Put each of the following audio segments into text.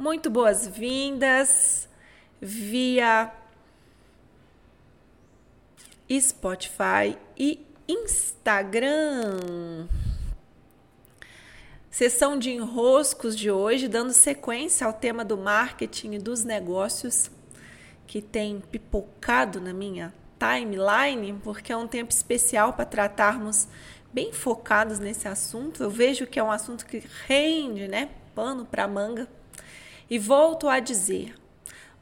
Muito boas-vindas via Spotify e Instagram. Sessão de enroscos de hoje, dando sequência ao tema do marketing e dos negócios que tem pipocado na minha timeline, porque é um tempo especial para tratarmos bem focados nesse assunto. Eu vejo que é um assunto que rende, né? Pano para manga. E volto a dizer: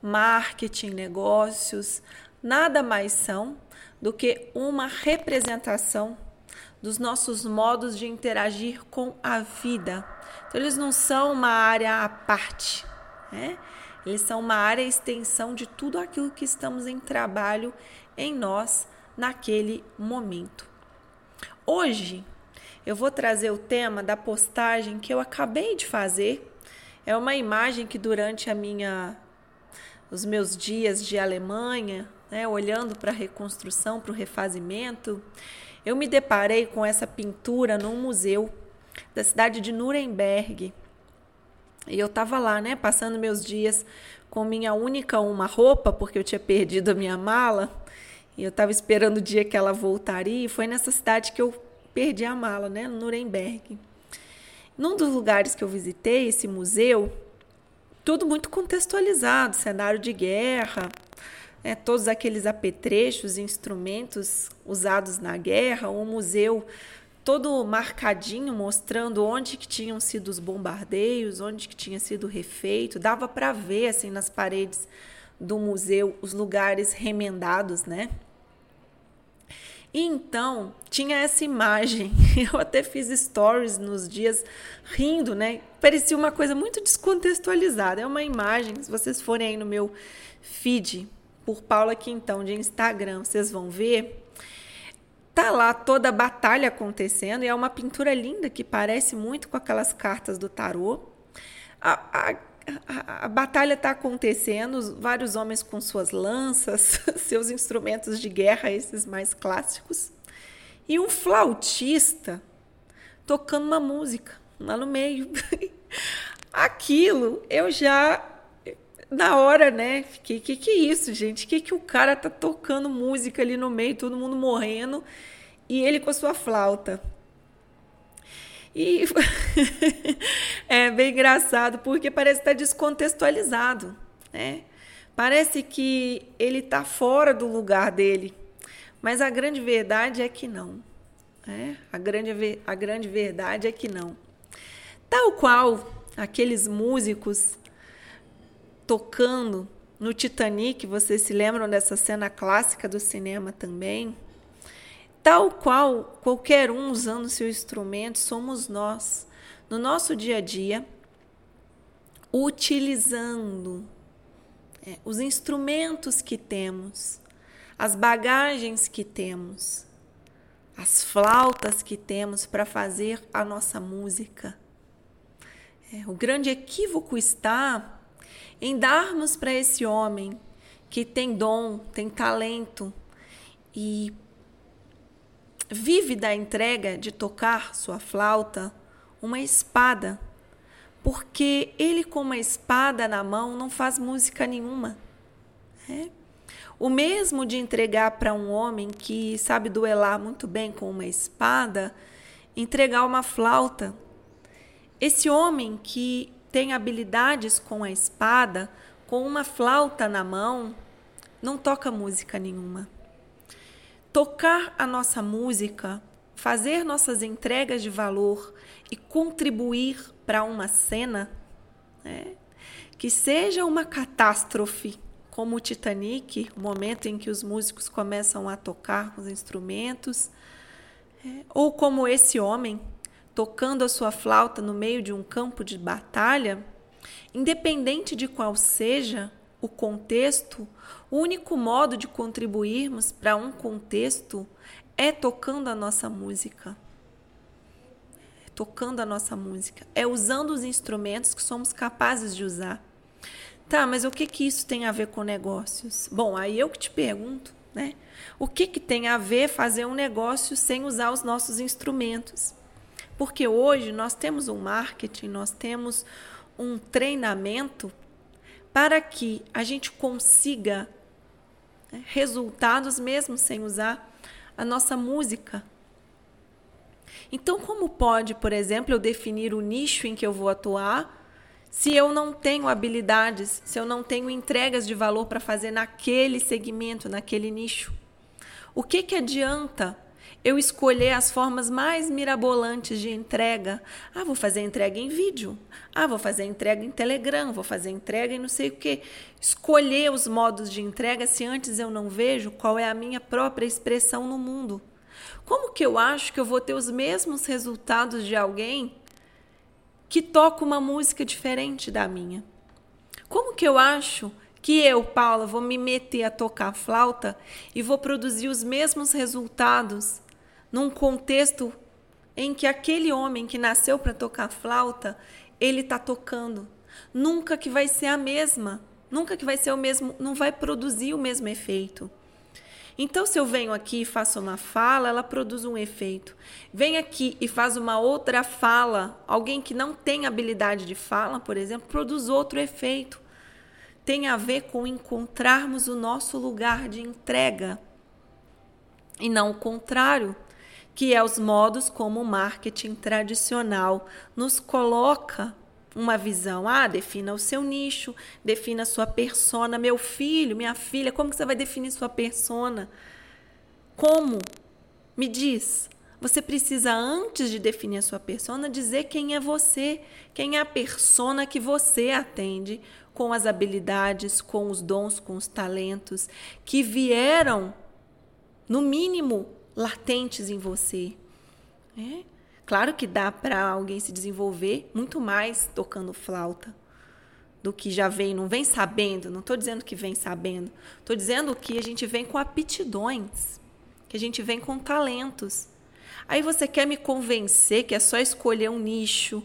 marketing, negócios, nada mais são do que uma representação dos nossos modos de interagir com a vida. Então, eles não são uma área à parte, né? Eles são uma área extensão de tudo aquilo que estamos em trabalho em nós naquele momento. Hoje eu vou trazer o tema da postagem que eu acabei de fazer é uma imagem que durante a minha os meus dias de Alemanha, né, olhando para a reconstrução, para o refazimento, eu me deparei com essa pintura num museu da cidade de Nuremberg. E eu estava lá, né, passando meus dias com minha única uma roupa, porque eu tinha perdido a minha mala, e eu estava esperando o dia que ela voltaria, e foi nessa cidade que eu perdi a mala, né, Nuremberg. Num dos lugares que eu visitei, esse museu, tudo muito contextualizado, cenário de guerra, é, todos aqueles apetrechos, instrumentos usados na guerra, um museu todo marcadinho, mostrando onde que tinham sido os bombardeios, onde que tinha sido refeito, dava para ver assim nas paredes do museu os lugares remendados, né? E então tinha essa imagem. Eu até fiz stories nos dias rindo, né? Parecia uma coisa muito descontextualizada. É uma imagem, se vocês forem aí no meu feed por Paula Quintão de Instagram, vocês vão ver. Tá lá toda a batalha acontecendo e é uma pintura linda que parece muito com aquelas cartas do tarô. A, a a, batalha está acontecendo, vários homens com suas lanças, seus instrumentos de guerra, esses mais clássicos, e um flautista tocando uma música lá no meio. Aquilo eu já na hora, né? Fiquei, que que é isso, gente? Que que o cara tá tocando música ali no meio, todo mundo morrendo e ele com a sua flauta? E é bem engraçado, porque parece estar descontextualizado. Né? Parece que ele está fora do lugar dele. Mas a grande verdade é que não. Né? A, grande, a grande verdade é que não. Tal qual aqueles músicos tocando no Titanic, vocês se lembram dessa cena clássica do cinema também? Tal qual qualquer um usando seu instrumento, somos nós, no nosso dia a dia, utilizando é, os instrumentos que temos, as bagagens que temos, as flautas que temos para fazer a nossa música. É, o grande equívoco está em darmos para esse homem que tem dom, tem talento e vive da entrega de tocar sua flauta uma espada, porque ele, com uma espada na mão, não faz música nenhuma. É? O mesmo de entregar para um homem que sabe duelar muito bem com uma espada, entregar uma flauta. Esse homem que tem habilidades com a espada, com uma flauta na mão, não toca música nenhuma tocar a nossa música, fazer nossas entregas de valor e contribuir para uma cena, né? que seja uma catástrofe, como o Titanic, o momento em que os músicos começam a tocar os instrumentos, é, ou como esse homem tocando a sua flauta no meio de um campo de batalha, independente de qual seja o contexto, o único modo de contribuirmos para um contexto é tocando a nossa música. Tocando a nossa música. É usando os instrumentos que somos capazes de usar. Tá, mas o que, que isso tem a ver com negócios? Bom, aí eu que te pergunto, né? O que, que tem a ver fazer um negócio sem usar os nossos instrumentos? Porque hoje nós temos um marketing, nós temos um treinamento para que a gente consiga resultados mesmo sem usar a nossa música. Então, como pode, por exemplo, eu definir o nicho em que eu vou atuar se eu não tenho habilidades, se eu não tenho entregas de valor para fazer naquele segmento, naquele nicho? O que, que adianta eu escolher as formas mais mirabolantes de entrega? Ah, vou fazer entrega em vídeo. Ah, vou fazer entrega em Telegram, vou fazer entrega em não sei o quê. Escolher os modos de entrega se antes eu não vejo qual é a minha própria expressão no mundo. Como que eu acho que eu vou ter os mesmos resultados de alguém que toca uma música diferente da minha? Como que eu acho que eu, Paula, vou me meter a tocar flauta e vou produzir os mesmos resultados num contexto em que aquele homem que nasceu para tocar flauta, ele está tocando? Nunca que vai ser a mesma, nunca que vai ser o mesmo, não vai produzir o mesmo efeito. Então, se eu venho aqui e faço uma fala, ela produz um efeito. Vem aqui e faz uma outra fala, alguém que não tem habilidade de fala, por exemplo, produz outro efeito. Tem a ver com encontrarmos o nosso lugar de entrega e não o contrário, que é os modos como o marketing tradicional nos coloca uma visão. Ah, defina o seu nicho, defina a sua persona. Meu filho, minha filha, como que você vai definir sua persona? Como? Me diz. Você precisa, antes de definir a sua persona, dizer quem é você, quem é a persona que você atende, com as habilidades, com os dons, com os talentos que vieram, no mínimo, latentes em você. É? Claro que dá para alguém se desenvolver muito mais tocando flauta do que já vem, não vem sabendo, não estou dizendo que vem sabendo, estou dizendo que a gente vem com aptidões, que a gente vem com talentos. Aí você quer me convencer que é só escolher um nicho,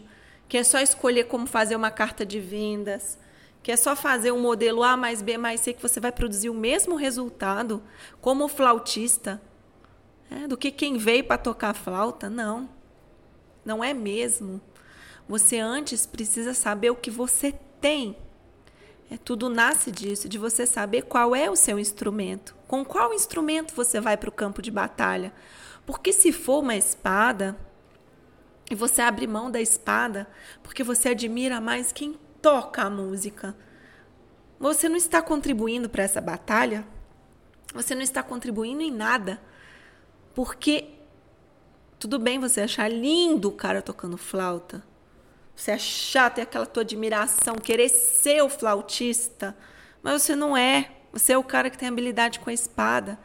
que é só escolher como fazer uma carta de vendas, que é só fazer um modelo A mais B mais C que você vai produzir o mesmo resultado como flautista é, do que quem veio para tocar flauta? Não. Não é mesmo. Você antes precisa saber o que você tem. É, tudo nasce disso, de você saber qual é o seu instrumento. Com qual instrumento você vai para o campo de batalha? Porque se for uma espada, e você abre mão da espada porque você admira mais quem toca a música, você não está contribuindo para essa batalha? Você não está contribuindo em nada. Porque tudo bem você achar lindo o cara tocando flauta. Você achar, ter aquela tua admiração, querer ser o flautista. Mas você não é. Você é o cara que tem habilidade com a espada.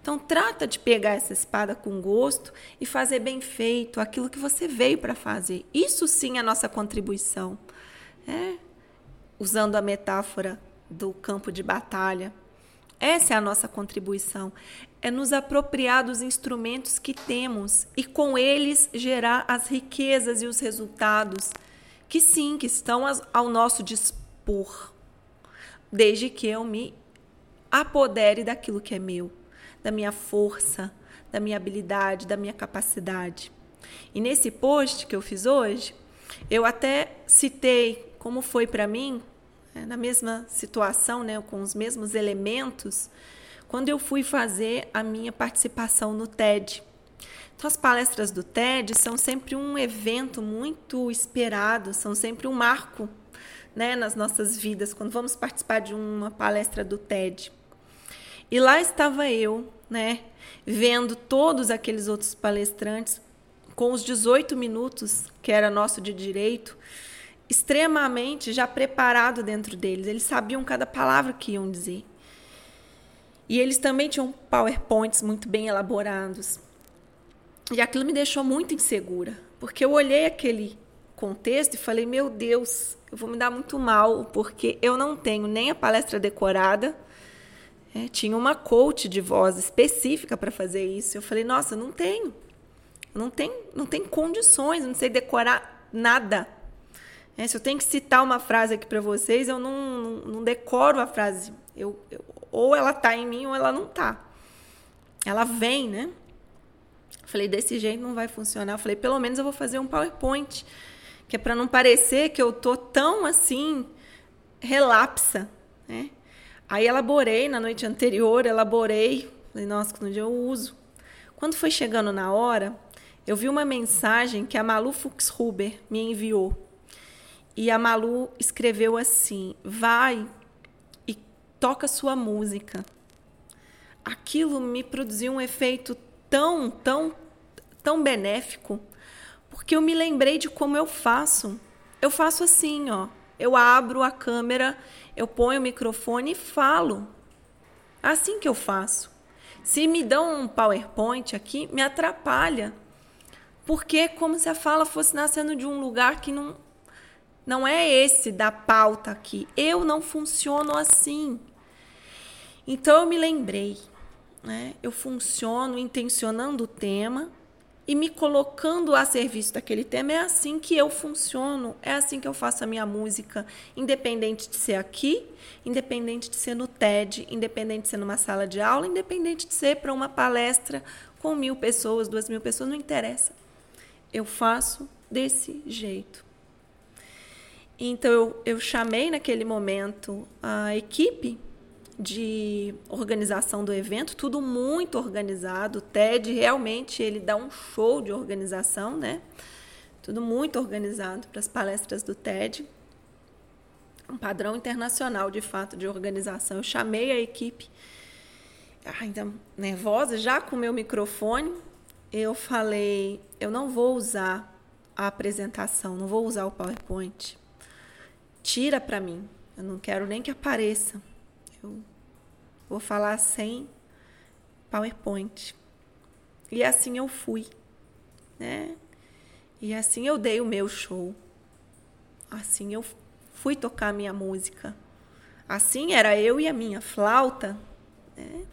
Então trata de pegar essa espada com gosto e fazer bem feito aquilo que você veio para fazer. Isso sim é a nossa contribuição. É? Usando a metáfora do campo de batalha. Essa é a nossa contribuição. É nos apropriar dos instrumentos que temos e com eles gerar as riquezas e os resultados que sim, que estão ao nosso dispor. Desde que eu me apodere daquilo que é meu, da minha força, da minha habilidade, da minha capacidade. E nesse post que eu fiz hoje, eu até citei como foi para mim é, na mesma situação, né, com os mesmos elementos, quando eu fui fazer a minha participação no TED. Então, as palestras do TED são sempre um evento muito esperado, são sempre um marco né, nas nossas vidas, quando vamos participar de uma palestra do TED. E lá estava eu, né, vendo todos aqueles outros palestrantes com os 18 minutos, que era nosso de direito, extremamente já preparado dentro deles. Eles sabiam cada palavra que iam dizer. E eles também tinham PowerPoints muito bem elaborados. E aquilo me deixou muito insegura, porque eu olhei aquele contexto e falei: meu Deus, eu vou me dar muito mal, porque eu não tenho nem a palestra decorada. É, tinha uma coach de voz específica para fazer isso. Eu falei: nossa, não tenho. Não tem, não tem condições, não sei decorar nada. É, se eu tenho que citar uma frase aqui para vocês, eu não, não, não, decoro a frase. Eu, eu ou ela tá em mim ou ela não tá. Ela vem, né? Falei, desse jeito não vai funcionar. Falei, pelo menos eu vou fazer um PowerPoint que é para não parecer que eu tô tão assim relapsa, né? Aí elaborei na noite anterior, elaborei, falei, nossa, no dia eu uso. Quando foi chegando na hora, eu vi uma mensagem que a Malu Fuchshuber me enviou. E a Malu escreveu assim: vai toca sua música. Aquilo me produziu um efeito tão, tão, tão benéfico, porque eu me lembrei de como eu faço. Eu faço assim, ó. Eu abro a câmera, eu ponho o microfone e falo. Assim que eu faço. Se me dão um PowerPoint aqui, me atrapalha. Porque é como se a fala fosse nascendo de um lugar que não, não é esse da pauta aqui. Eu não funciono assim. Então eu me lembrei, né? Eu funciono intencionando o tema e me colocando a serviço daquele tema. É assim que eu funciono, é assim que eu faço a minha música, independente de ser aqui, independente de ser no TED, independente de ser numa sala de aula, independente de ser para uma palestra com mil pessoas, duas mil pessoas, não interessa. Eu faço desse jeito. Então eu, eu chamei naquele momento a equipe de organização do evento, tudo muito organizado. O TED realmente ele dá um show de organização, né? Tudo muito organizado para as palestras do TED. Um padrão internacional, de fato, de organização. Eu chamei a equipe, ainda nervosa, já com o meu microfone. Eu falei: eu não vou usar a apresentação, não vou usar o PowerPoint. Tira para mim. Eu não quero nem que apareça eu vou falar sem PowerPoint. E assim eu fui, né? E assim eu dei o meu show. Assim eu fui tocar a minha música. Assim era eu e a minha flauta, né?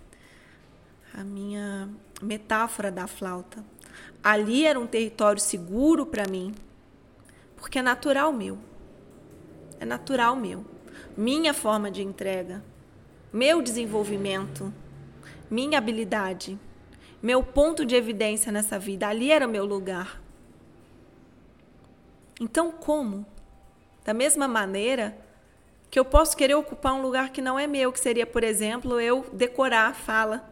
A minha metáfora da flauta. Ali era um território seguro para mim, porque é natural meu. É natural meu. Minha forma de entrega meu desenvolvimento, minha habilidade, meu ponto de evidência nessa vida. Ali era o meu lugar. Então, como? Da mesma maneira que eu posso querer ocupar um lugar que não é meu, que seria, por exemplo, eu decorar a fala.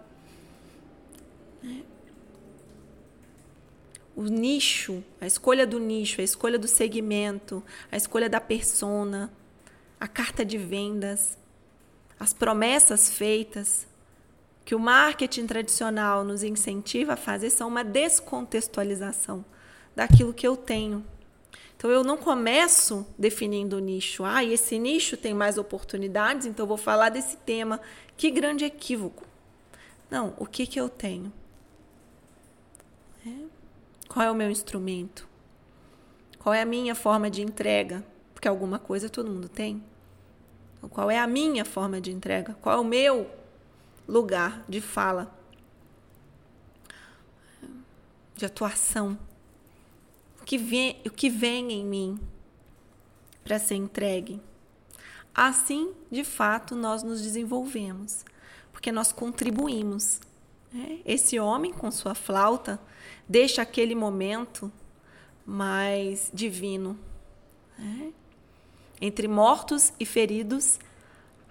O nicho, a escolha do nicho, a escolha do segmento, a escolha da persona, a carta de vendas, as promessas feitas que o marketing tradicional nos incentiva a fazer são uma descontextualização daquilo que eu tenho. Então eu não começo definindo o nicho. Ah, esse nicho tem mais oportunidades, então eu vou falar desse tema. Que grande equívoco. Não, o que, que eu tenho? É. Qual é o meu instrumento? Qual é a minha forma de entrega? Porque alguma coisa todo mundo tem. Qual é a minha forma de entrega? Qual é o meu lugar de fala? De atuação? O que vem, o que vem em mim para ser entregue? Assim, de fato, nós nos desenvolvemos, porque nós contribuímos. Né? Esse homem, com sua flauta, deixa aquele momento mais divino. Né? Entre mortos e feridos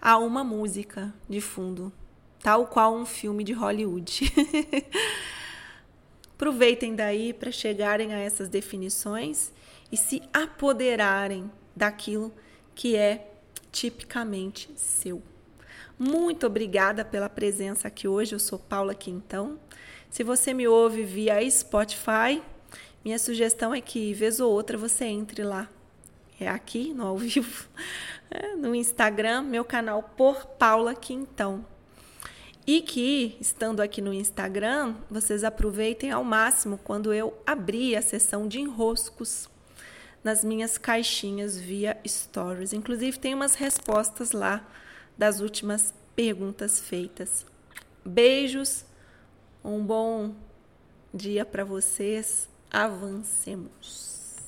há uma música de fundo, tal qual um filme de Hollywood. Aproveitem daí para chegarem a essas definições e se apoderarem daquilo que é tipicamente seu. Muito obrigada pela presença aqui hoje. Eu sou Paula Quintão. Se você me ouve via Spotify, minha sugestão é que, vez ou outra, você entre lá é aqui no ao vivo, é, no Instagram, meu canal por Paula Quintão. E que, estando aqui no Instagram, vocês aproveitem ao máximo quando eu abrir a sessão de enroscos nas minhas caixinhas via Stories. Inclusive, tem umas respostas lá das últimas perguntas feitas. Beijos, um bom dia para vocês. Avancemos.